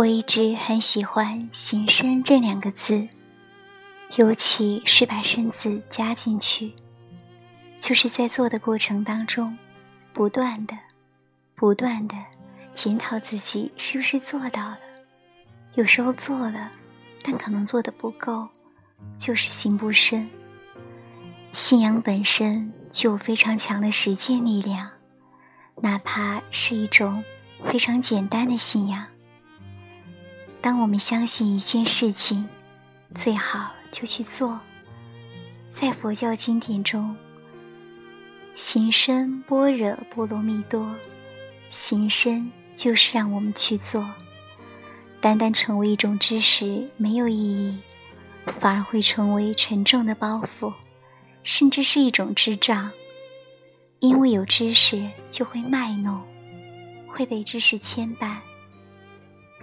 我一直很喜欢“行深”这两个字，尤其是把“深”字加进去，就是在做的过程当中，不断的、不断的检讨自己是不是做到了。有时候做了，但可能做的不够，就是行不深。信仰本身就有非常强的实践力量，哪怕是一种非常简单的信仰。当我们相信一件事情，最好就去做。在佛教经典中，行深般若波罗蜜多，行深就是让我们去做。单单成为一种知识没有意义，反而会成为沉重的包袱，甚至是一种智障。因为有知识就会卖弄，会被知识牵绊。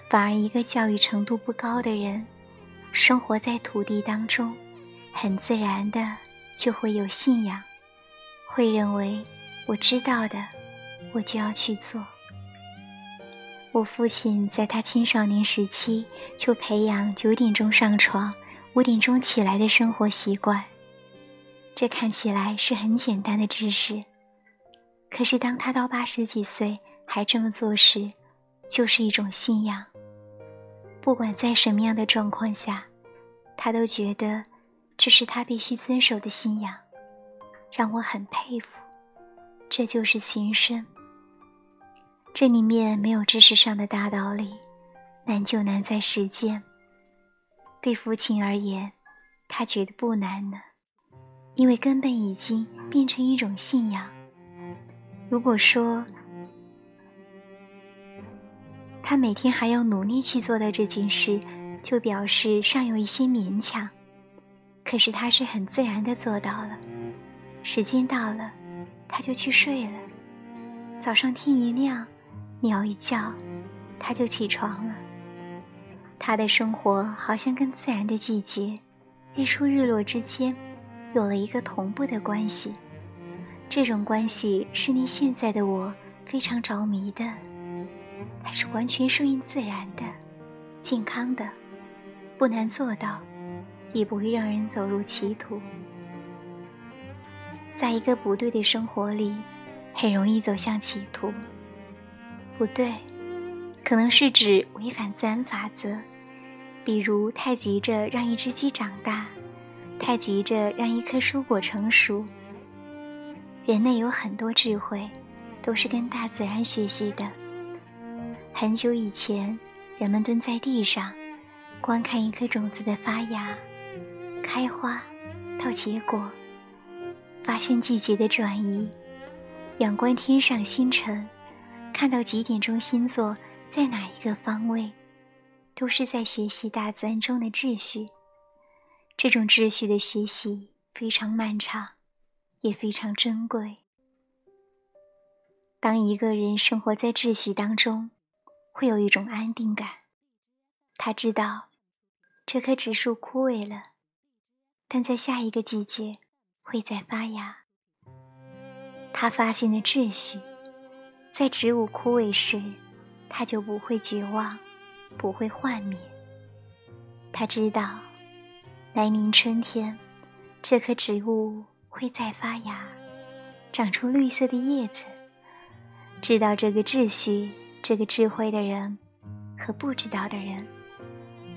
反而，一个教育程度不高的人，生活在土地当中，很自然的就会有信仰，会认为我知道的，我就要去做。我父亲在他青少年时期就培养九点钟上床、五点钟起来的生活习惯，这看起来是很简单的知识，可是当他到八十几岁还这么做时，就是一种信仰。不管在什么样的状况下，他都觉得这是他必须遵守的信仰，让我很佩服。这就是情深。这里面没有知识上的大道理，难就难在实践。对父亲而言，他觉得不难呢，因为根本已经变成一种信仰。如果说，他每天还要努力去做到这件事，就表示尚有一些勉强。可是他是很自然的做到了。时间到了，他就去睡了。早上天一亮，鸟一叫，他就起床了。他的生活好像跟自然的季节，日出日落之间，有了一个同步的关系。这种关系是令现在的我非常着迷的。它是完全顺应自然的、健康的，不难做到，也不会让人走入歧途。在一个不对的生活里，很容易走向歧途。不对，可能是指违反自然法则，比如太急着让一只鸡长大，太急着让一颗蔬果成熟。人类有很多智慧，都是跟大自然学习的。很久以前，人们蹲在地上，观看一颗种子的发芽、开花到结果，发现季节的转移，仰观天上星辰，看到几点钟星座在哪一个方位，都是在学习大自然中的秩序。这种秩序的学习非常漫长，也非常珍贵。当一个人生活在秩序当中，会有一种安定感，他知道这棵植树枯萎了，但在下一个季节会再发芽。他发现了秩序，在植物枯萎时，他就不会绝望，不会幻灭。他知道来临春天，这棵植物会再发芽，长出绿色的叶子。知道这个秩序。这个智慧的人和不知道的人，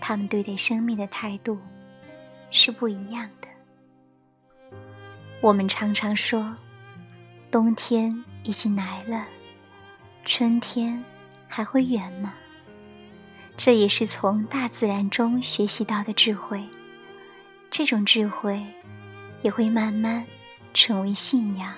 他们对待生命的态度是不一样的。我们常常说，冬天已经来了，春天还会远吗？这也是从大自然中学习到的智慧。这种智慧也会慢慢成为信仰。